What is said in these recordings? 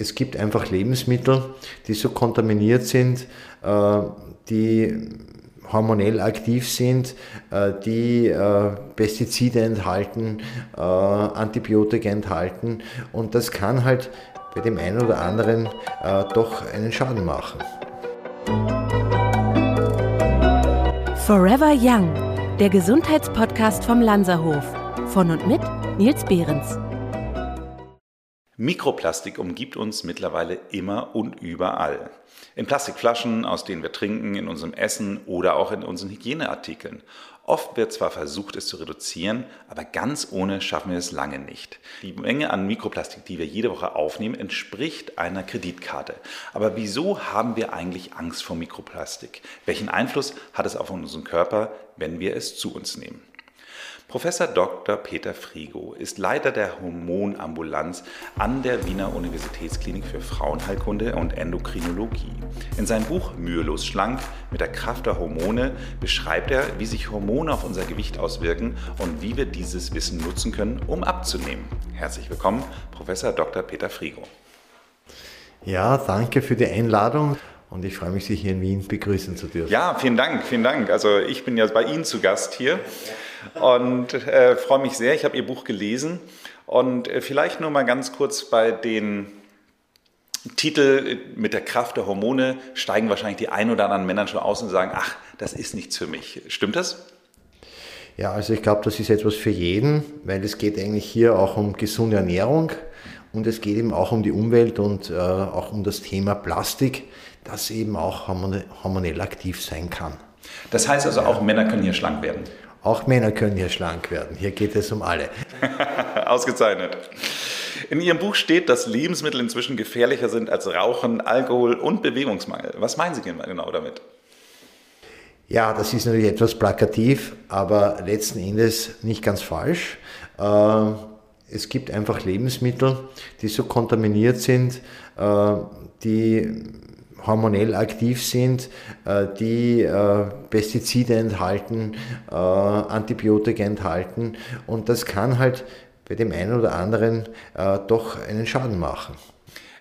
es gibt einfach Lebensmittel, die so kontaminiert sind, äh, die hormonell aktiv sind, äh, die äh, Pestizide enthalten, Antibiotika enthalten und das kann halt bei dem einen oder anderen doch einen Schaden machen. Forever Young, der Gesundheitspodcast vom Lanzerhof. Von und mit Nils Behrens. Mikroplastik umgibt uns mittlerweile immer und überall. In Plastikflaschen, aus denen wir trinken, in unserem Essen oder auch in unseren Hygieneartikeln. Oft wird zwar versucht, es zu reduzieren, aber ganz ohne schaffen wir es lange nicht. Die Menge an Mikroplastik, die wir jede Woche aufnehmen, entspricht einer Kreditkarte. Aber wieso haben wir eigentlich Angst vor Mikroplastik? Welchen Einfluss hat es auf unseren Körper, wenn wir es zu uns nehmen? Professor Dr. Peter Frigo ist Leiter der Hormonambulanz an der Wiener Universitätsklinik für Frauenheilkunde und Endokrinologie. In seinem Buch Mühelos schlank mit der Kraft der Hormone beschreibt er, wie sich Hormone auf unser Gewicht auswirken und wie wir dieses Wissen nutzen können, um abzunehmen. Herzlich willkommen, Professor Dr. Peter Frigo. Ja, danke für die Einladung und ich freue mich, Sie hier in Wien begrüßen zu dürfen. Ja, vielen Dank, vielen Dank. Also ich bin ja bei Ihnen zu Gast hier und äh, freue mich sehr. Ich habe Ihr Buch gelesen und äh, vielleicht nur mal ganz kurz bei den Titel mit der Kraft der Hormone steigen wahrscheinlich die ein oder anderen Männer schon aus und sagen, ach, das ist nichts für mich. Stimmt das? Ja, also ich glaube, das ist etwas für jeden, weil es geht eigentlich hier auch um gesunde Ernährung und es geht eben auch um die Umwelt und äh, auch um das Thema Plastik, das eben auch hormonell aktiv sein kann. Das heißt also, auch Männer können hier schlank werden? Auch Männer können hier schlank werden. Hier geht es um alle. Ausgezeichnet. In Ihrem Buch steht, dass Lebensmittel inzwischen gefährlicher sind als Rauchen, Alkohol und Bewegungsmangel. Was meinen Sie genau damit? Ja, das ist natürlich etwas plakativ, aber letzten Endes nicht ganz falsch. Äh, es gibt einfach Lebensmittel, die so kontaminiert sind, äh, die hormonell aktiv sind, äh, die äh, Pestizide enthalten, äh, Antibiotika enthalten und das kann halt bei dem einen oder anderen doch einen Schaden machen.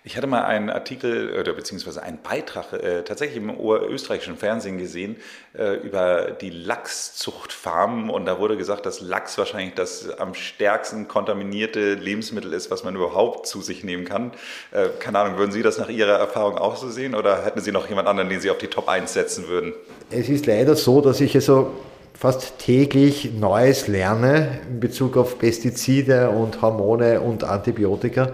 Ich hatte mal einen Artikel oder beziehungsweise einen Beitrag äh, tatsächlich im österreichischen Fernsehen gesehen äh, über die Lachszuchtfarmen und da wurde gesagt, dass Lachs wahrscheinlich das am stärksten kontaminierte Lebensmittel ist, was man überhaupt zu sich nehmen kann. Äh, keine Ahnung, würden Sie das nach Ihrer Erfahrung auch so sehen oder hätten Sie noch jemand anderen, den Sie auf die Top 1 setzen würden? Es ist leider so, dass ich also fast täglich Neues lerne in Bezug auf Pestizide und Hormone und Antibiotika.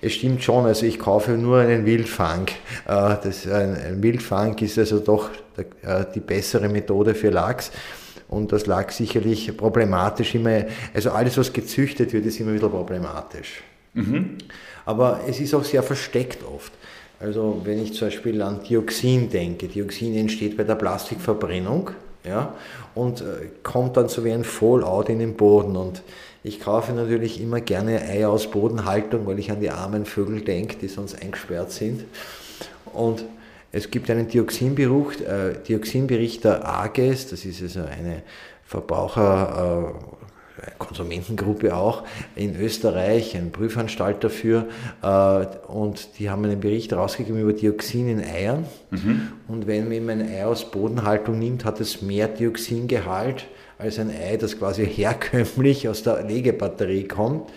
Es stimmt schon, also ich kaufe nur einen Wildfang. Äh, das, ein Wildfang ist also doch äh, die bessere Methode für Lachs. Und das lag sicherlich problematisch immer. Also alles, was gezüchtet wird, ist immer wieder problematisch. Mhm. Aber es ist auch sehr versteckt oft. Also wenn ich zum Beispiel an Dioxin denke, Dioxin entsteht bei der Plastikverbrennung ja, und äh, kommt dann so wie ein Fallout in den Boden. Und ich kaufe natürlich immer gerne Eier aus Bodenhaltung, weil ich an die armen Vögel denke, die sonst eingesperrt sind. Und es gibt einen Dioxinbericht, äh, Dioxinbericht der AGES, das ist also eine Verbraucher, äh, Konsumentengruppe auch in Österreich, ein Prüfanstalt dafür. Äh, und die haben einen Bericht rausgegeben über Dioxin in Eiern. Mhm. Und wenn man ein Ei aus Bodenhaltung nimmt, hat es mehr Dioxingehalt als ein Ei, das quasi herkömmlich aus der Legebatterie kommt.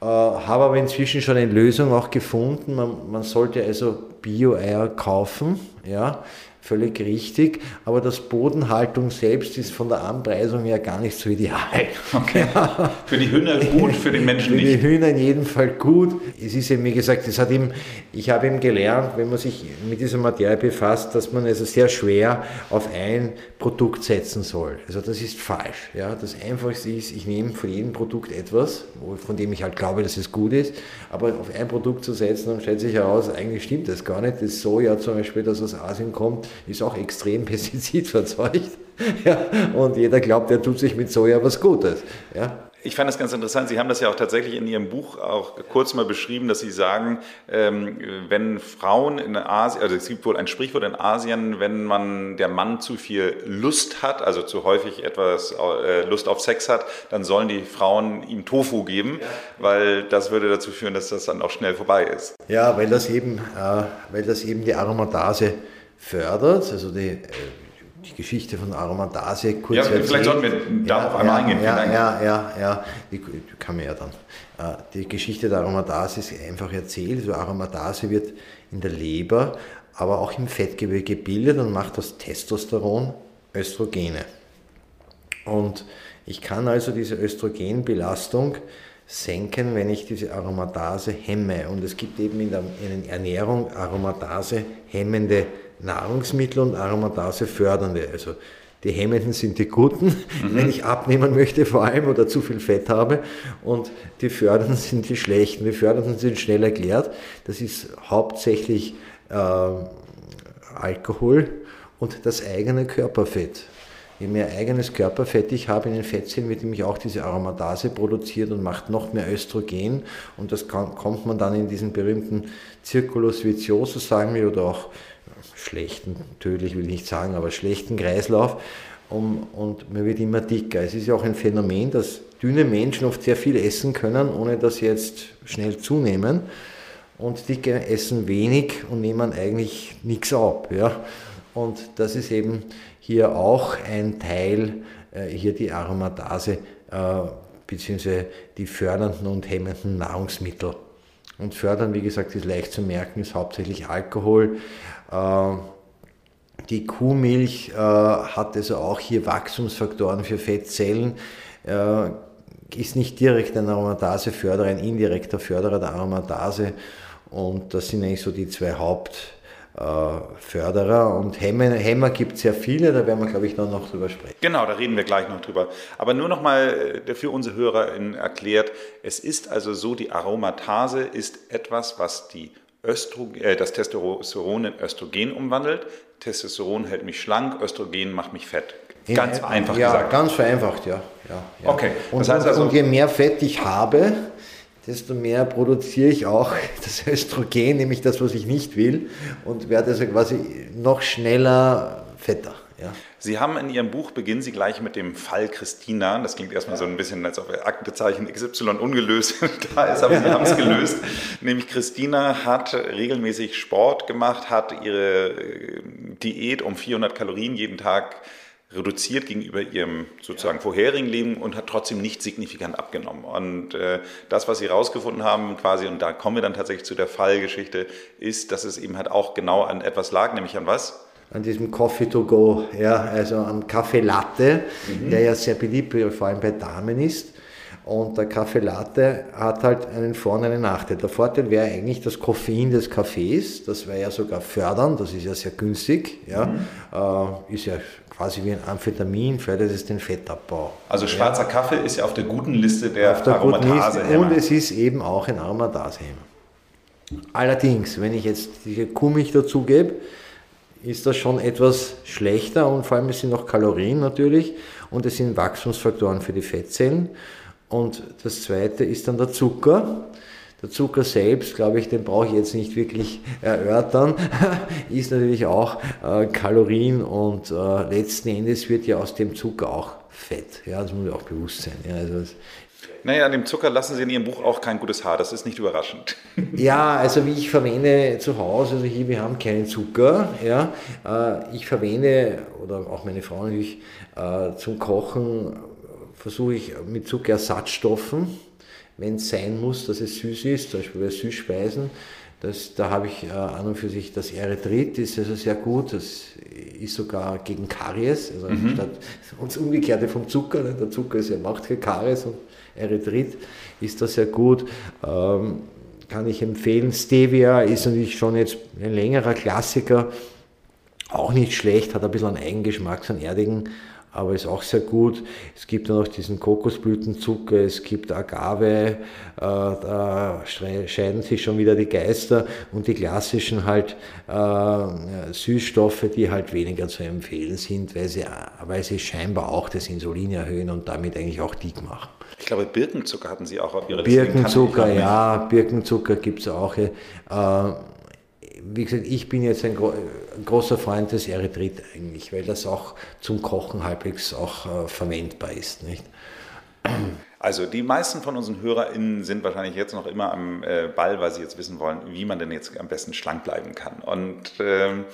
Äh, habe aber inzwischen schon eine Lösung auch gefunden. Man, man sollte also Bio-Eier kaufen. Ja völlig richtig, aber das Bodenhaltung selbst ist von der Anpreisung her gar nicht so ideal. Okay. Ja. Für die Hühner gut, für den Menschen nicht. Für die Hühner in jedem Fall gut. Es ist eben, wie gesagt, es hat ihm, ich habe eben gelernt, wenn man sich mit dieser Materie befasst, dass man also sehr schwer auf ein Produkt setzen soll. Also das ist falsch. Ja. Das Einfachste ist, ich nehme von jedem Produkt etwas, von dem ich halt glaube, dass es gut ist, aber auf ein Produkt zu setzen, dann stellt sich heraus, eigentlich stimmt das gar nicht. Das Soja zum Beispiel, das aus Asien kommt, ist auch extrem pestizidverzeugt. Ja, und jeder glaubt, er tut sich mit Soja was Gutes. Ja. Ich fand das ganz interessant. Sie haben das ja auch tatsächlich in Ihrem Buch auch kurz mal beschrieben, dass Sie sagen, ähm, wenn Frauen in Asien, also es gibt wohl ein Sprichwort in Asien, wenn man der Mann zu viel Lust hat, also zu häufig etwas äh, Lust auf Sex hat, dann sollen die Frauen ihm Tofu geben, weil das würde dazu führen, dass das dann auch schnell vorbei ist. Ja, weil das eben, äh, weil das eben die Aromatase fördert, also die die Geschichte von Aromatase kurz Ja, vielleicht sollten wir darauf ja, einmal eingehen. Ja, ja, ja, ja, die kann man ja dann. Äh, die Geschichte der Aromatase ist einfach erzählt. Also Aromatase wird in der Leber, aber auch im Fettgewebe gebildet und macht aus Testosteron Östrogene. Und ich kann also diese Östrogenbelastung senken, wenn ich diese Aromatase hemme. Und es gibt eben in der Ernährung Aromatase hemmende Nahrungsmittel und Aromatase fördernde. Also die hemmenden sind die guten, mhm. wenn ich abnehmen möchte vor allem oder zu viel Fett habe. Und die fördernden sind die schlechten. Die fördernden sind schnell erklärt. Das ist hauptsächlich äh, Alkohol und das eigene Körperfett. Je mehr eigenes Körperfett ich habe in den Fettzellen, wird nämlich auch diese Aromatase produziert und macht noch mehr Östrogen. Und das kann, kommt man dann in diesen berühmten Circulus viciosus, sagen wir, oder auch schlechten, tödlich will ich nicht sagen, aber schlechten Kreislauf um, und man wird immer dicker. Es ist ja auch ein Phänomen, dass dünne Menschen oft sehr viel essen können, ohne dass sie jetzt schnell zunehmen und dicke essen wenig und nehmen eigentlich nichts ab. Ja? Und das ist eben hier auch ein Teil, äh, hier die Aromatase äh, bzw. die fördernden und hemmenden Nahrungsmittel. Und fördern, wie gesagt, ist leicht zu merken, ist hauptsächlich Alkohol, äh, die Kuhmilch äh, hat also auch hier Wachstumsfaktoren für Fettzellen, äh, ist nicht direkt ein Aromataseförderer, ein indirekter Förderer der Aromatase. Und das sind eigentlich so die zwei Hauptförderer. Und Hämmer, Hämmer gibt es sehr viele, da werden wir, glaube ich, noch, noch drüber sprechen. Genau, da reden wir gleich noch drüber. Aber nur noch mal für unsere Hörer erklärt, es ist also so, die Aromatase ist etwas, was die Östrogen, äh, das Testosteron in Östrogen umwandelt. Testosteron hält mich schlank, Östrogen macht mich fett. Ganz in, einfach ja, gesagt. Ganz vereinfacht, ja. ja, ja. Okay. Und, heißt also, und je mehr Fett ich habe, desto mehr produziere ich auch das Östrogen, nämlich das, was ich nicht will, und werde also quasi noch schneller fetter. Ja. Sie haben in Ihrem Buch, beginnen Sie gleich mit dem Fall Christina. Das klingt erstmal so ein bisschen, als ob Aktenzeichen XY ungelöst da ist, aber Sie haben es gelöst. Nämlich Christina hat regelmäßig Sport gemacht, hat ihre äh, Diät um 400 Kalorien jeden Tag reduziert gegenüber ihrem sozusagen vorherigen Leben und hat trotzdem nicht signifikant abgenommen. Und äh, das, was sie herausgefunden haben, quasi, und da kommen wir dann tatsächlich zu der Fallgeschichte, ist, dass es eben halt auch genau an etwas lag, nämlich an was? an diesem Coffee to go, ja, also am Kaffee Latte, mhm. der ja sehr beliebt vor allem bei Damen ist. Und der Kaffee Latte hat halt einen Vor- und einen Nachteil. Der Vorteil wäre eigentlich das Koffein des Kaffees, das wäre ja sogar fördern, das ist ja sehr günstig, ja, mhm. äh, ist ja quasi wie ein Amphetamin, fördert es den Fettabbau. Also schwarzer ja. Kaffee ist ja auf der guten Liste der, auf der Aromatase. Und es ist eben auch ein Aromatasehemmer. Allerdings, wenn ich jetzt diese Kuhmilch dazugebe, ist das schon etwas schlechter und vor allem es sind noch Kalorien natürlich und es sind Wachstumsfaktoren für die Fettzellen. Und das zweite ist dann der Zucker. Der Zucker selbst, glaube ich, den brauche ich jetzt nicht wirklich erörtern, ist natürlich auch äh, Kalorien und äh, letzten Endes wird ja aus dem Zucker auch Fett. Ja, das muss ich auch bewusst sein. Ja, also naja, an dem Zucker lassen Sie in Ihrem Buch auch kein gutes Haar, das ist nicht überraschend. Ja, also wie ich verwende zu Hause, also hier, wir haben keinen Zucker, ja, äh, ich verwende, oder auch meine Frau natürlich, äh, zum Kochen versuche ich mit Zuckerersatzstoffen, wenn es sein muss, dass es süß ist, zum Beispiel bei Süßspeisen, das, da habe ich äh, an und für sich das Erythrit, ist also sehr gut, das ist sogar gegen Karies, also mhm. statt uns Umgekehrte vom Zucker, ne? der Zucker ist ja, macht Karies und Erythrit ist das sehr gut. Ähm, kann ich empfehlen. Stevia ist natürlich schon jetzt ein längerer Klassiker. Auch nicht schlecht, hat ein bisschen einen Eigengeschmack, so einen erdigen, aber ist auch sehr gut. Es gibt dann noch diesen Kokosblütenzucker, es gibt Agave, äh, da scheiden sich schon wieder die Geister und die klassischen halt äh, Süßstoffe, die halt weniger zu empfehlen sind, weil sie, weil sie scheinbar auch das Insulin erhöhen und damit eigentlich auch dick machen. Ich glaube, Birkenzucker hatten Sie auch auf Ihrer Liste. Birkenzucker, ja, Birkenzucker gibt es auch. Äh, wie gesagt, ich bin jetzt ein, gro großer Freund des Erythrit eigentlich, weil das auch zum Kochen halbwegs auch äh, verwendbar ist. Nicht? Also die meisten von unseren HörerInnen sind wahrscheinlich jetzt noch immer am äh, Ball, weil sie jetzt wissen wollen, wie man denn jetzt am besten schlank bleiben kann. Und ähm,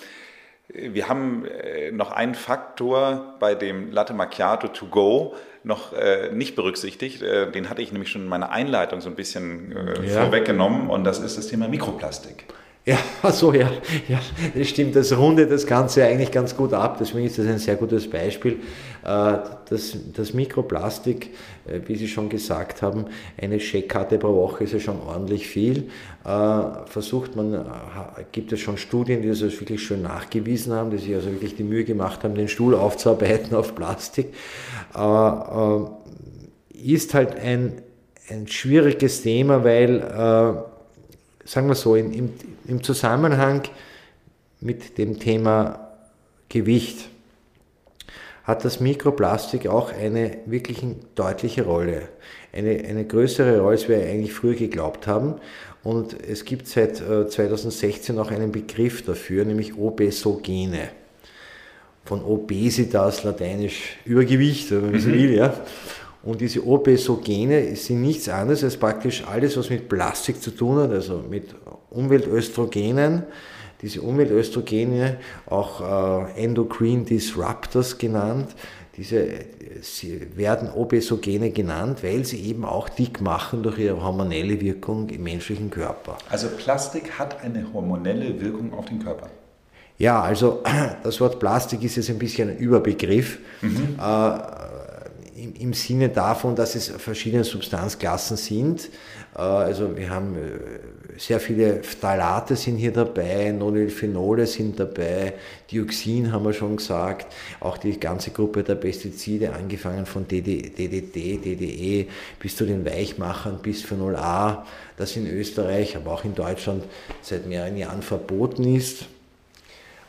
wir haben äh, noch einen Faktor bei dem Latte Macchiato to go noch äh, nicht berücksichtigt. Äh, den hatte ich nämlich schon in meiner Einleitung so ein bisschen äh, ja. vorweggenommen und das ist das Thema Mikroplastik. Ja, also ja, ja, das stimmt. Das rundet das Ganze eigentlich ganz gut ab. Deswegen ist das ein sehr gutes Beispiel. Äh, das, das Mikroplastik, äh, wie Sie schon gesagt haben, eine Scheckkarte pro Woche ist ja schon ordentlich viel. Äh, versucht man, gibt es schon Studien, die das also wirklich schön nachgewiesen haben, die sich also wirklich die Mühe gemacht haben, den Stuhl aufzuarbeiten auf Plastik. Ist halt ein, ein schwieriges Thema, weil sagen wir so, in, im, im Zusammenhang mit dem Thema Gewicht hat das Mikroplastik auch eine wirklich deutliche Rolle. Eine, eine größere Rolle, als wir eigentlich früher geglaubt haben. Und es gibt seit 2016 äh, auch einen Begriff dafür, nämlich Obesogene. Von Obesitas, lateinisch Übergewicht, wenn man so mhm. will, ja. Und diese Obesogene sind nichts anderes als praktisch alles, was mit Plastik zu tun hat, also mit Umweltöstrogenen. Diese Umweltöstrogene, auch äh, Endocrine Disruptors genannt, diese sie werden Obesogene genannt, weil sie eben auch dick machen durch ihre hormonelle Wirkung im menschlichen Körper. Also Plastik hat eine hormonelle Wirkung auf den Körper. Ja, also das Wort Plastik ist jetzt ein bisschen ein Überbegriff. Mhm. Äh, im, im Sinne davon, dass es verschiedene Substanzklassen sind. Äh, also wir haben äh, sehr viele Phthalate sind hier dabei, Nonylphenole sind dabei, Dioxin haben wir schon gesagt, auch die ganze Gruppe der Pestizide, angefangen von DDT, DDE bis zu den Weichmachern, bis Phenol A, das in Österreich, aber auch in Deutschland seit mehreren Jahren verboten ist.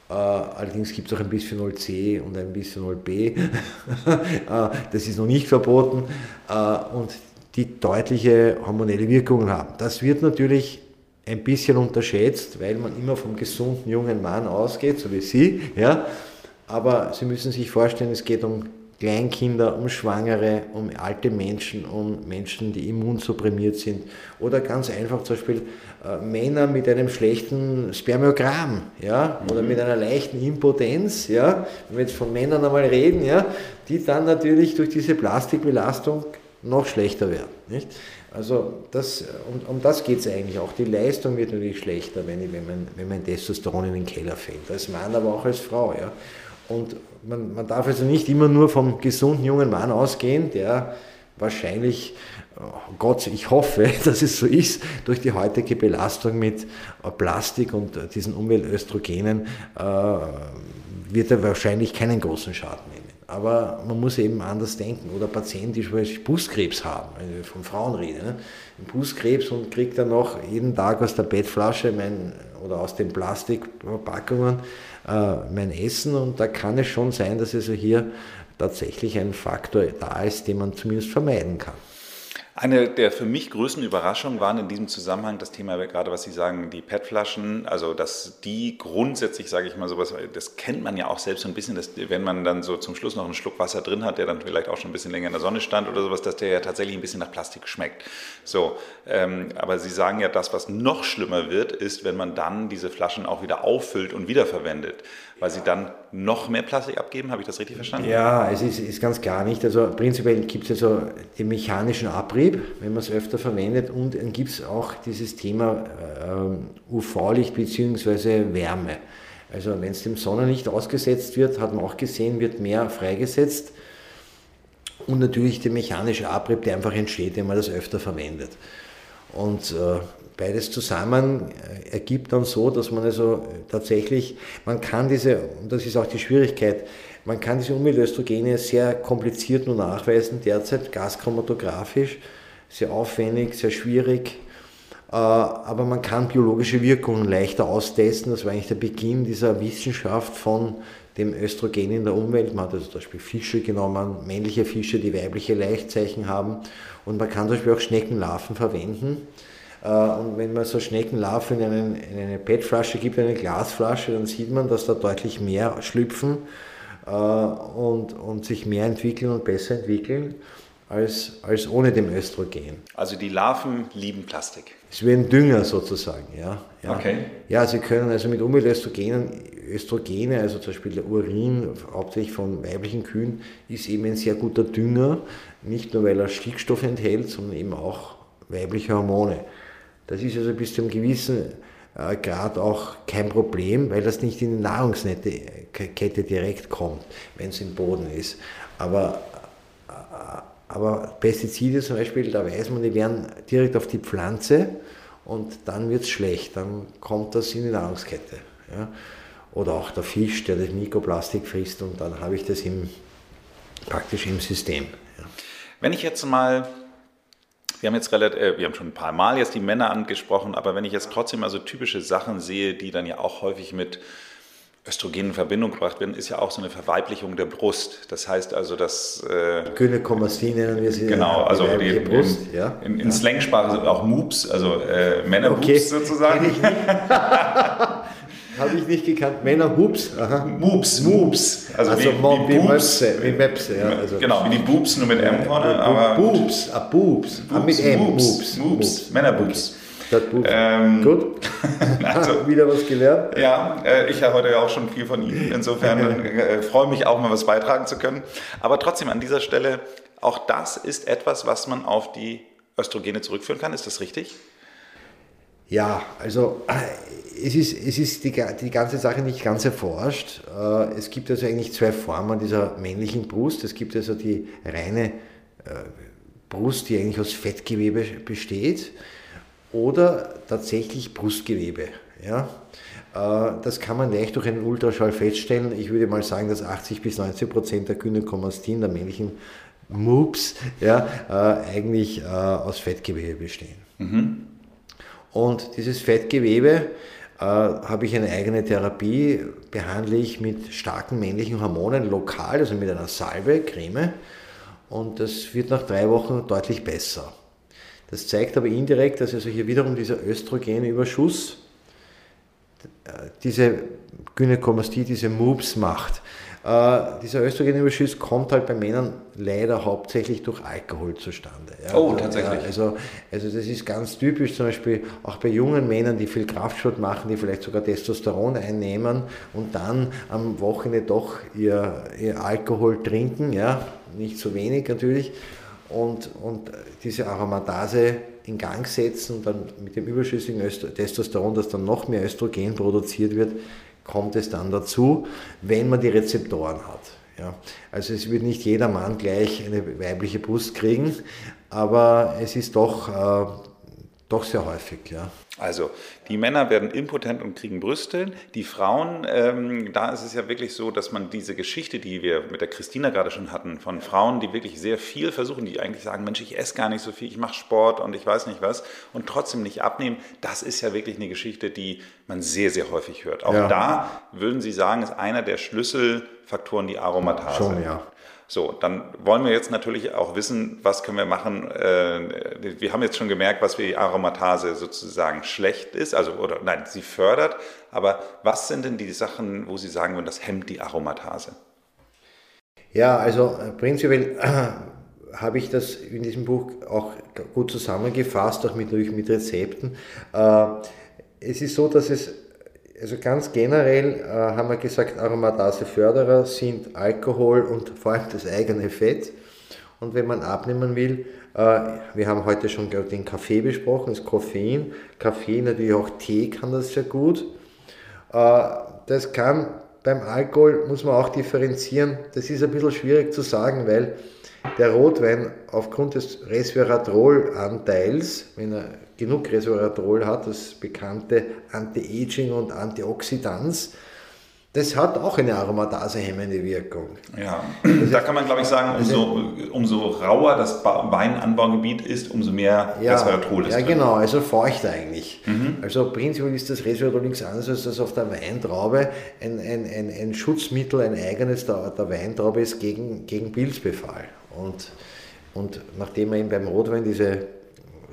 Äh, allerdings gibt es auch ein Bisphenol C und ein Bisphenol B. Äh, das ist noch nicht verboten äh, und die deutliche hormonelle Wirkungen haben. Das wird natürlich ein bisschen unterschätzt, weil man immer vom gesunden jungen Mann ausgeht, so wie Sie. Ja? Aber Sie müssen sich vorstellen, es geht um Kleinkinder, um Schwangere, um alte Menschen, um Menschen, die immunsupprimiert sind oder ganz einfach zum Beispiel äh, Männer mit einem schlechten Spermiogramm ja, oder mhm. mit einer leichten Impotenz, ja, wenn wir jetzt von Männern einmal reden, ja, die dann natürlich durch diese Plastikbelastung noch schlechter werden. Nicht? Also das, um, um das geht es eigentlich auch. Die Leistung wird natürlich schlechter, wenn, ich, wenn, man, wenn mein Testosteron in den Keller fällt. Als Mann, aber auch als Frau. Ja. Und man, man darf also nicht immer nur vom gesunden jungen Mann ausgehen, der wahrscheinlich, oh Gott, ich hoffe, dass es so ist, durch die heutige Belastung mit äh, Plastik und äh, diesen Umweltöstrogenen äh, wird er wahrscheinlich keinen großen Schaden nehmen. Aber man muss eben anders denken. Oder Patienten, die zum Beispiel Brustkrebs haben, wenn wir von Frauen reden, ne? Brustkrebs und kriegt dann noch jeden Tag aus der Bettflasche mein, oder aus den Plastikverpackungen mein Essen. Und da kann es schon sein, dass also hier tatsächlich ein Faktor da ist, den man zumindest vermeiden kann. Eine der für mich größten Überraschungen waren in diesem Zusammenhang das Thema, gerade was Sie sagen, die PET-Flaschen, also dass die grundsätzlich, sage ich mal, sowas, das kennt man ja auch selbst so ein bisschen, dass wenn man dann so zum Schluss noch einen Schluck Wasser drin hat, der dann vielleicht auch schon ein bisschen länger in der Sonne stand oder sowas, dass der ja tatsächlich ein bisschen nach Plastik schmeckt. So, ähm, aber Sie sagen ja, das, was noch schlimmer wird, ist, wenn man dann diese Flaschen auch wieder auffüllt und wiederverwendet weil sie dann noch mehr Plastik abgeben. Habe ich das richtig verstanden? Ja, es ist, ist ganz klar nicht. Also prinzipiell gibt es also den mechanischen Abrieb, wenn man es öfter verwendet, und dann gibt es auch dieses Thema äh, UV-Licht bzw. Wärme. Also wenn es dem Sonnenlicht ausgesetzt wird, hat man auch gesehen, wird mehr freigesetzt. Und natürlich der mechanische Abrieb, der einfach entsteht, wenn man das öfter verwendet. Und äh, beides zusammen äh, ergibt dann so, dass man also tatsächlich, man kann diese, und das ist auch die Schwierigkeit, man kann diese Umweltöstrogene sehr kompliziert nur nachweisen, derzeit gaschromatografisch, sehr aufwendig, sehr schwierig, äh, aber man kann biologische Wirkungen leichter austesten. Das war eigentlich der Beginn dieser Wissenschaft von dem Östrogen in der Umwelt. Man hat also zum Beispiel Fische genommen, männliche Fische, die weibliche Leichtzeichen haben. Und man kann zum Beispiel auch Schneckenlarven verwenden. Äh, und wenn man so Schneckenlarven in, einen, in eine PET-Flasche gibt, eine Glasflasche, dann sieht man, dass da deutlich mehr schlüpfen äh, und, und sich mehr entwickeln und besser entwickeln als, als ohne dem Östrogen. Also die Larven lieben Plastik. Es ist wie ein Dünger sozusagen, ja. ja. Okay. Ja, sie können also mit Umweltöstrogenen, Östrogene, also zum Beispiel der Urin, hauptsächlich von weiblichen Kühen, ist eben ein sehr guter Dünger, nicht nur weil er Stickstoff enthält, sondern eben auch weibliche Hormone. Das ist also bis zu einem gewissen äh, Grad auch kein Problem, weil das nicht in die Nahrungskette direkt kommt, wenn es im Boden ist. Aber aber Pestizide zum Beispiel, da weiß man, die werden direkt auf die Pflanze und dann wird es schlecht, dann kommt das in die Nahrungskette. Ja. Oder auch der Fisch, der das Mikroplastik frisst und dann habe ich das im, praktisch im System. Ja. Wenn ich jetzt mal, wir haben jetzt relativ, äh, wir haben schon ein paar Mal jetzt die Männer angesprochen, aber wenn ich jetzt trotzdem mal so typische Sachen sehe, die dann ja auch häufig mit Östrogen in Verbindung gebracht werden, ist ja auch so eine Verweiblichung der Brust. Das heißt also, dass... Äh, Gynekomastie nennen wir sie. Genau, also die, die Brust. In, ja. in, in ja. Slangsprache sind auch Moops, also äh, Männerboobs okay. sozusagen. Habe ich nicht gekannt. Männer Hoops. Moops, Moops. Also, also wie, wie, wie Möpse, wie Möpse, ja. Also genau, wie die Boobs, nur mit M vorne. Ja, aber Boobs, ah, Boobs. Boobs. Ah, mit M, Moops. Moops. Männerboobs. Okay. Ähm, Gut. also, Wieder was gelernt. Ja, äh, ich habe heute ja auch schon viel von Ihnen. Insofern äh, freue mich auch mal was beitragen zu können. Aber trotzdem an dieser Stelle, auch das ist etwas, was man auf die Östrogene zurückführen kann. Ist das richtig? Ja, also es ist, es ist die, die ganze Sache nicht ganz erforscht. Äh, es gibt also eigentlich zwei Formen dieser männlichen Brust. Es gibt also die reine äh, Brust, die eigentlich aus Fettgewebe besteht oder tatsächlich Brustgewebe. Ja? Äh, das kann man leicht durch einen Ultraschall feststellen. Ich würde mal sagen, dass 80 bis 90 Prozent der Gynäkomastin, der männlichen Moops, ja, äh, eigentlich äh, aus Fettgewebe bestehen. Mhm. Und dieses Fettgewebe habe ich eine eigene Therapie, behandle ich mit starken männlichen Hormonen lokal, also mit einer Salbe, Creme. Und das wird nach drei Wochen deutlich besser. Das zeigt aber indirekt, dass also hier wiederum dieser Östrogenüberschuss äh, diese Gynäkomastie, diese Moves macht. Äh, dieser Östrogenüberschuss kommt halt bei Männern leider hauptsächlich durch Alkohol zustande. Ja. Oh, tatsächlich. also, also das ist ganz typisch, zum Beispiel auch bei jungen Männern, die viel Kraftsport machen, die vielleicht sogar Testosteron einnehmen und dann am Wochenende doch ihr, ihr Alkohol trinken, ja, nicht so wenig natürlich und, und diese Aromatase in Gang setzen und dann mit dem überschüssigen Testosteron, das dann noch mehr Östrogen produziert wird, kommt es dann dazu, wenn man die Rezeptoren hat. Ja. Also es wird nicht jeder Mann gleich eine weibliche Brust kriegen, aber es ist doch, äh, doch sehr häufig. Ja. Also die Männer werden impotent und kriegen Brüste. Die Frauen, ähm, da ist es ja wirklich so, dass man diese Geschichte, die wir mit der Christina gerade schon hatten, von Frauen, die wirklich sehr viel versuchen, die eigentlich sagen, Mensch, ich esse gar nicht so viel, ich mache Sport und ich weiß nicht was und trotzdem nicht abnehmen, das ist ja wirklich eine Geschichte, die man sehr, sehr häufig hört. Auch ja. da würden Sie sagen, ist einer der Schlüsselfaktoren die Aromatase. Schon, ja. So, dann wollen wir jetzt natürlich auch wissen, was können wir machen. Äh, wir haben jetzt schon gemerkt, was für die Aromatase sozusagen schlecht ist, also oder nein, sie fördert. Aber was sind denn die Sachen, wo Sie sagen würden, das hemmt die Aromatase? Ja, also äh, prinzipiell äh, habe ich das in diesem Buch auch gut zusammengefasst, auch mit, mit Rezepten. Es ist so, dass es also ganz generell äh, haben wir gesagt, Aromatase-Förderer sind Alkohol und vor allem das eigene Fett. Und wenn man abnehmen will, äh, wir haben heute schon den Kaffee besprochen, das Koffein. Kaffee, natürlich auch Tee kann das sehr gut. Äh, das kann beim Alkohol, muss man auch differenzieren. Das ist ein bisschen schwierig zu sagen, weil der Rotwein aufgrund des Resveratrol-Anteils, wenn er genug Resveratrol hat, das bekannte Anti-Aging und Antioxidans, das hat auch eine aromatasehemmende Wirkung. Ja, da kann man, glaube ich, sagen, umso, umso rauer das Weinanbaugebiet ist, umso mehr ja, Resveratrol ist. Ja, drin. genau, also feucht eigentlich. Mhm. Also prinzipiell ist das Resveratrol nichts anderes, als dass auf der Weintraube ein, ein, ein, ein Schutzmittel, ein eigenes der, der Weintraube ist gegen, gegen Pilzbefall. Und, und nachdem man eben beim Rotwein diese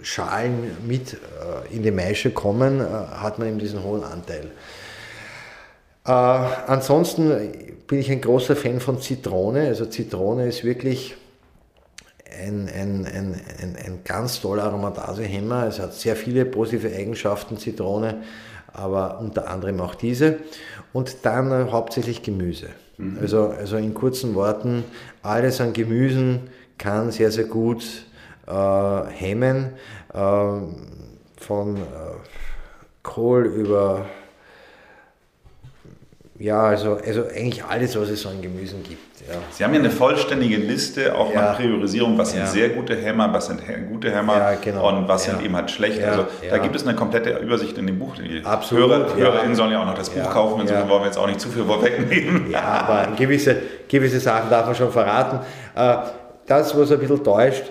Schalen mit äh, in die Maische kommen, äh, hat man eben diesen hohen Anteil. Äh, ansonsten bin ich ein großer Fan von Zitrone. Also Zitrone ist wirklich ein, ein, ein, ein, ein ganz toller Aromatasehemmer. Es hat sehr viele positive Eigenschaften, Zitrone, aber unter anderem auch diese. Und dann äh, hauptsächlich Gemüse. Mhm. Also, also in kurzen Worten, alles an Gemüsen kann sehr, sehr gut äh, hemmen. Äh, von äh, Kohl über ja, also, also eigentlich alles, was es so an Gemüsen gibt. Ja. Sie haben ja eine vollständige Liste, auch ja. an Priorisierung, was sind sehr gute Hämmer, was sind gute Hämmer genau. und was sind eben halt schlecht. also da gibt es eine komplette Übersicht in dem Buch. Die Absolut. Hörer, HörerInnen sollen ja auch noch das Buch kaufen, insofern wollen wir jetzt auch nicht zu viel vorwegnehmen. Ja, aber gewisse, gewisse Sachen darf man schon verraten. Äh, das, was ein bisschen täuscht,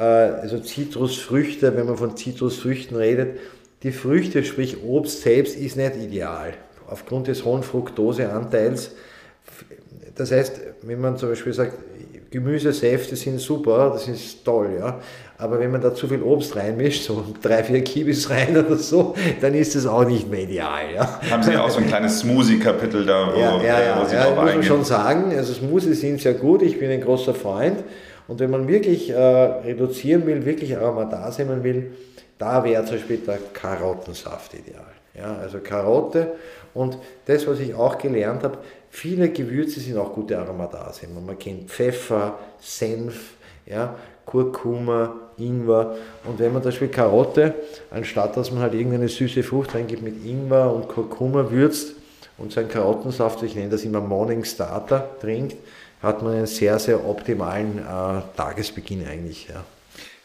also Zitrusfrüchte, wenn man von Zitrusfrüchten redet, die Früchte, sprich Obst selbst, ist nicht ideal aufgrund des hohen Fructoseanteils. Das heißt, wenn man zum Beispiel sagt, Gemüsesäfte sind super, das ist toll, ja. Aber wenn man da zu viel Obst reinmischt, so drei, vier Kibis rein oder so, dann ist das auch nicht mehr ideal, ja. Haben Sie ja auch so ein kleines Smoothie-Kapitel da, wo, ja, ja, ja, wo Sie ja, drauf muss man schon sagen. Also Smoothies sind sehr gut, ich bin ein großer Freund. Und wenn man wirklich äh, reduzieren will, wirklich Aromatase man will, da wäre zum Beispiel der Karottensaft ideal. Ja, also Karotte und das, was ich auch gelernt habe, viele Gewürze sind auch gute Aromatase. Man kennt Pfeffer, Senf, ja, Kurkuma, Ingwer. Und wenn man zum Beispiel Karotte, anstatt dass man halt irgendeine süße Frucht reingibt, mit Ingwer und Kurkuma würzt und seinen Karottensaft, ich nenne das immer Morning Starter, trinkt, hat man einen sehr, sehr optimalen äh, Tagesbeginn eigentlich. Ja.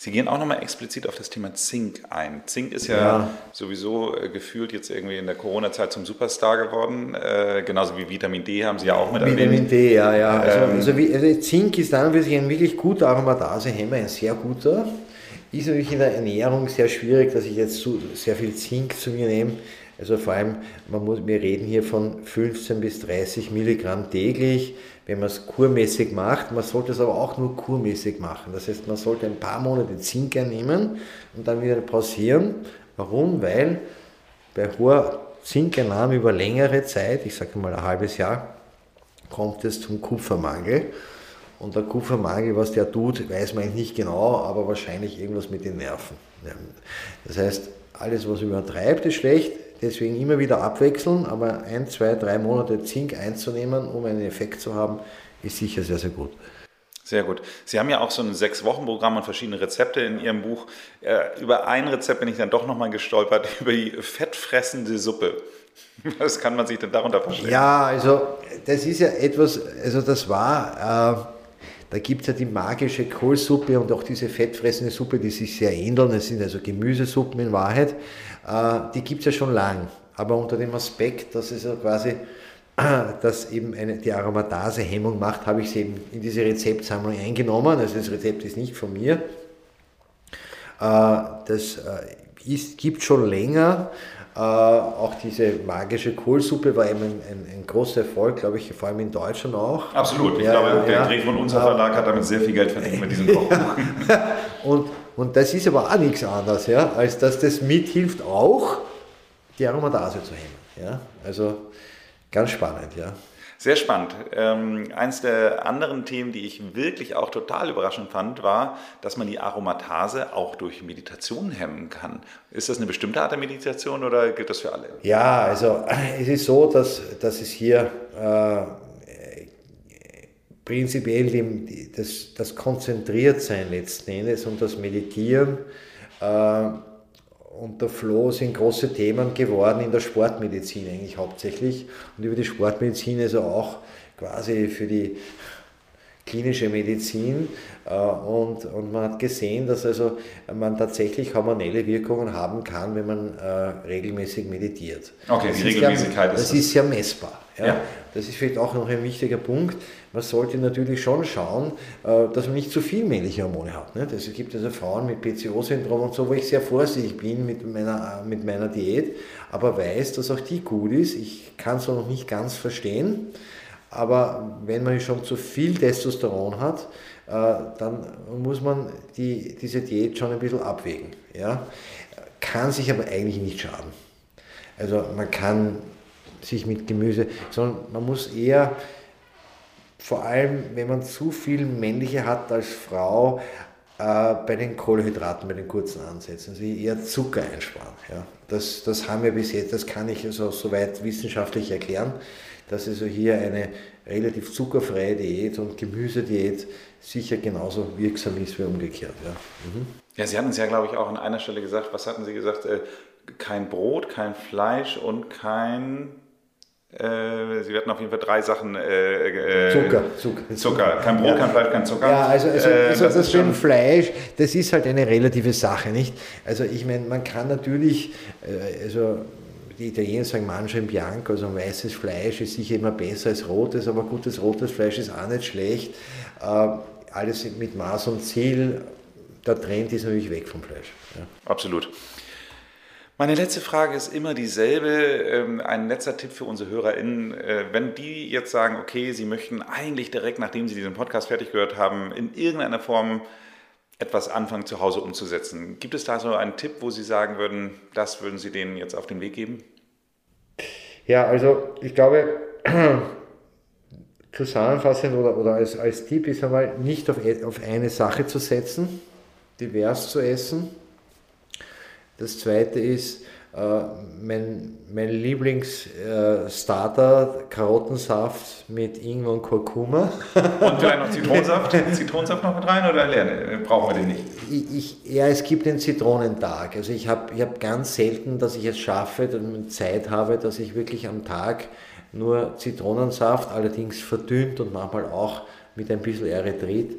Sie gehen auch nochmal explizit auf das Thema Zink ein. Zink ist ja, ja. sowieso äh, gefühlt jetzt irgendwie in der Corona-Zeit zum Superstar geworden. Äh, genauso wie Vitamin D haben Sie ja auch mit erwähnt. Vitamin D, ja, ja. Also, ähm, also, wie, also Zink ist dann für sich ein wirklich guter Aromatasehemmer, ein sehr guter. Ist natürlich in der Ernährung sehr schwierig, dass ich jetzt so sehr viel Zink zu mir nehme. Also vor allem, man muss, wir reden hier von 15 bis 30 Milligramm täglich wenn man es kurmäßig macht. Man sollte es aber auch nur kurmäßig machen. Das heißt, man sollte ein paar Monate Zink einnehmen und dann wieder pausieren. Warum? Weil bei hoher Zinkeinnahme über längere Zeit, ich sage mal ein halbes Jahr, kommt es zum Kupfermangel. Und der Kupfermangel, was der tut, weiß man nicht genau, aber wahrscheinlich irgendwas mit den Nerven. Das heißt, alles, was übertreibt, ist schlecht. Deswegen immer wieder abwechseln, aber ein, zwei, drei Monate Zink einzunehmen, um einen Effekt zu haben, ist sicher sehr, sehr gut. Sehr gut. Sie haben ja auch so ein Sechs-Wochen-Programm und verschiedene Rezepte in Ihrem Buch. Äh, über ein Rezept bin ich dann doch nochmal gestolpert, über die fettfressende Suppe. Was kann man sich denn darunter vorstellen? Ja, also das ist ja etwas, also das war, äh, da gibt es ja die magische Kohlsuppe und auch diese fettfressende Suppe, die sich sehr ähneln. Es sind also Gemüsesuppen in Wahrheit. Äh, die gibt es ja schon lang, aber unter dem Aspekt, dass es ja quasi dass eben eine, die Aromatase-Hemmung macht, habe ich sie eben in diese Rezeptsammlung eingenommen. Also das Rezept ist nicht von mir. Äh, das äh, gibt schon länger. auch diese magische Kohlsuppe war eben ein, ein, ein, großer Erfolg, glaube ich, vor allem in Deutschland auch. Absolut. Ich ja, glaube, der ja, Dreh von unser Verlag hat damit sehr viel Geld verdient mit diesem Kochbuch. und und das ist aber auch nichts anderes, ja, als dass das mithilft, auch die Aromatase zu hemmen. Ja? Also ganz spannend, ja. Sehr spannend. Ähm, eins der anderen Themen, die ich wirklich auch total überraschend fand, war, dass man die Aromatase auch durch Meditation hemmen kann. Ist das eine bestimmte Art der Meditation oder gilt das für alle? Ja, also es ist so, dass, dass es hier äh, prinzipiell dem, das, das Konzentriertsein letzten Endes und das Meditieren äh, und der Flow sind große Themen geworden in der Sportmedizin eigentlich hauptsächlich. Und über die Sportmedizin also auch quasi für die klinische Medizin äh, und, und man hat gesehen, dass also man tatsächlich hormonelle Wirkungen haben kann, wenn man äh, regelmäßig meditiert. Okay, das die Regelmäßigkeit ist, ja, das ist ja messbar. Ja? ja? Das ist vielleicht auch noch ein wichtiger Punkt. Man sollte natürlich schon schauen, äh, dass man nicht zu viel männliche Hormone hat. Es gibt also Frauen mit PCO-Syndrom und so, wo ich sehr vorsichtig bin mit meiner, mit meiner Diät, aber weiß, dass auch die gut ist. Ich kann es noch nicht ganz verstehen. Aber wenn man schon zu viel Testosteron hat, äh, dann muss man die, diese Diät schon ein bisschen abwägen. Ja? Kann sich aber eigentlich nicht schaden. Also man kann sich mit Gemüse, sondern man muss eher, vor allem wenn man zu viel männliche hat als Frau, äh, bei den Kohlenhydraten, bei den kurzen Ansätzen, also eher Zucker einsparen. Ja. Das, das haben wir bis jetzt, das kann ich also soweit wissenschaftlich erklären dass also hier eine relativ zuckerfreie Diät und Gemüsediät sicher genauso wirksam ist wie umgekehrt. Ja, mhm. ja Sie hatten es ja, glaube ich, auch an einer Stelle gesagt. Was hatten Sie gesagt? Äh, kein Brot, kein Fleisch und kein äh, Sie hatten auf jeden Fall drei Sachen. Äh, äh, Zucker, Zucker, Zucker. Kein Brot, ja. kein Fleisch, kein Zucker. Ja, also, also, also das, das mit Fleisch, das ist halt eine relative Sache, nicht? Also ich meine, man kann natürlich, also die Italiener sagen Mangia in Bianco, also weißes Fleisch ist sicher immer besser als rotes, aber gutes rotes Fleisch ist auch nicht schlecht. Äh, alles mit Maß und Ziel. Der Trend ist natürlich weg vom Fleisch. Ja. Absolut. Meine letzte Frage ist immer dieselbe. Ähm, ein letzter Tipp für unsere HörerInnen. Äh, wenn die jetzt sagen, okay, sie möchten eigentlich direkt, nachdem sie diesen Podcast fertig gehört haben, in irgendeiner Form etwas anfangen zu Hause umzusetzen. Gibt es da so einen Tipp, wo Sie sagen würden, das würden Sie denen jetzt auf den Weg geben? Ja, also ich glaube, zusammenfassend oder, oder als, als Tipp ist einmal nicht auf, auf eine Sache zu setzen, divers zu essen. Das zweite ist, mein, mein Lieblingsstarter, äh, Karottensaft mit Ingwer und Kurkuma. Und vielleicht noch Zitronensaft? Zitronensaft noch mit rein oder leer? Brauchen wir den nicht? Ich, ich, ja, es gibt den Zitronentag. Also ich habe ich hab ganz selten, dass ich es schaffe, dass ich Zeit habe, dass ich wirklich am Tag nur Zitronensaft, allerdings verdünnt und manchmal auch mit ein bisschen Erythrit,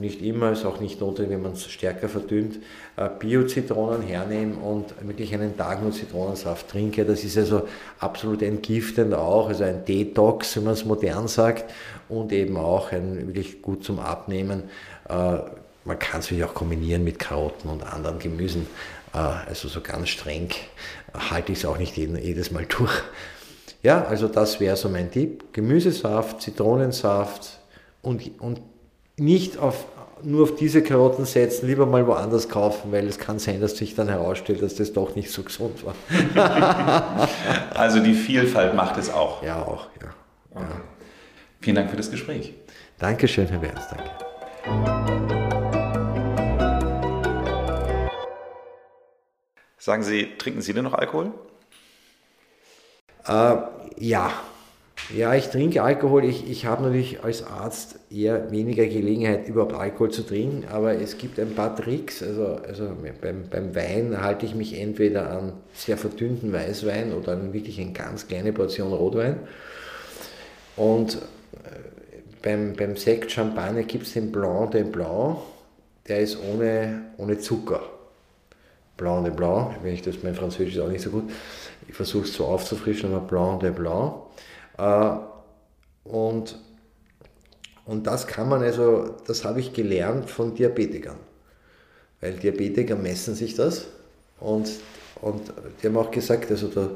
nicht immer, ist auch nicht notwendig, wenn man es stärker verdünnt, äh, Bio-Zitronen hernehmen und wirklich einen Tag nur Zitronensaft trinke. Das ist also absolut entgiftend auch, also ein Detox, wenn man es modern sagt, und eben auch ein wirklich gut zum Abnehmen. Äh, man kann es natürlich auch kombinieren mit Karotten und anderen Gemüsen. Äh, also so ganz streng halte ich es auch nicht jedes Mal durch. Ja, also das wäre so mein Tipp. Gemüsesaft, Zitronensaft und, und nicht auf, nur auf diese Karotten setzen, lieber mal woanders kaufen, weil es kann sein, dass sich dann herausstellt, dass das doch nicht so gesund war. also die Vielfalt macht es auch. Ja, auch, ja. Okay. ja. Vielen Dank für das Gespräch. Dankeschön, Herr Berns, danke. Sagen Sie, trinken Sie denn noch Alkohol? Äh, ja, ja, ich trinke Alkohol. Ich, ich habe natürlich als Arzt eher weniger Gelegenheit, überhaupt Alkohol zu trinken, aber es gibt ein paar Tricks. Also, also beim, beim Wein halte ich mich entweder an sehr verdünnten Weißwein oder an wirklich eine ganz kleine Portion Rotwein. Und äh, beim, beim Sekt Champagner gibt es den Blanc de Blanc, der ist ohne, ohne Zucker. Blanc de Blanc, wenn ich das, mein Französisch ist auch nicht so gut. Ich versuche es so aufzufrischen, aber Blanc de Blanc. Äh, und, und das kann man also, das habe ich gelernt von Diabetikern. Weil Diabetiker messen sich das und, und die haben auch gesagt, also der,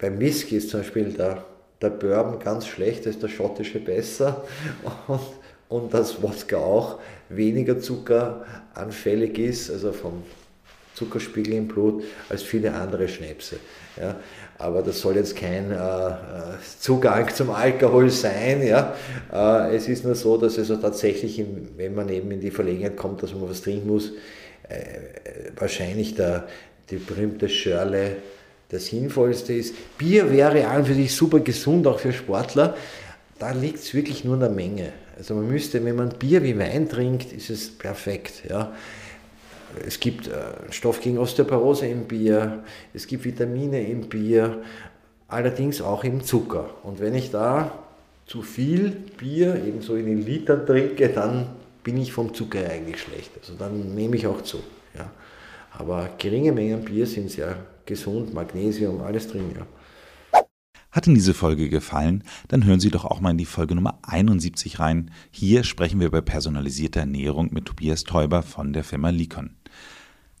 beim Whisky ist zum Beispiel der, der Bourbon ganz schlecht, da ist der schottische besser und, und dass Wodka auch weniger zuckeranfällig ist, also vom Zuckerspiegel im Blut, als viele andere Schnäpse. Ja aber das soll jetzt kein äh, äh, Zugang zum Alkohol sein. Ja? Äh, es ist nur so, dass also tatsächlich, in, wenn man eben in die Verlegenheit kommt, dass man was trinken muss, äh, wahrscheinlich der, die berühmte Schörle das Sinnvollste ist. Bier wäre an und für sich super gesund, auch für Sportler. Da liegt es wirklich nur in der Menge. Also man müsste, wenn man Bier wie Wein trinkt, ist es perfekt. Ja? Es gibt äh, Stoff gegen Osteoporose im Bier, es gibt Vitamine im Bier, allerdings auch im Zucker. Und wenn ich da zu viel Bier, eben so in den Litern trinke, dann bin ich vom Zucker eigentlich schlecht. Also dann nehme ich auch zu. Ja. Aber geringe Mengen Bier sind sehr gesund, Magnesium, alles drin, ja. Hat Ihnen diese Folge gefallen? Dann hören Sie doch auch mal in die Folge Nummer 71 rein. Hier sprechen wir über personalisierte Ernährung mit Tobias Teuber von der Firma Likon.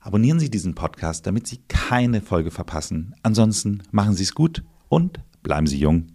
Abonnieren Sie diesen Podcast, damit Sie keine Folge verpassen. Ansonsten machen Sie es gut und bleiben Sie jung.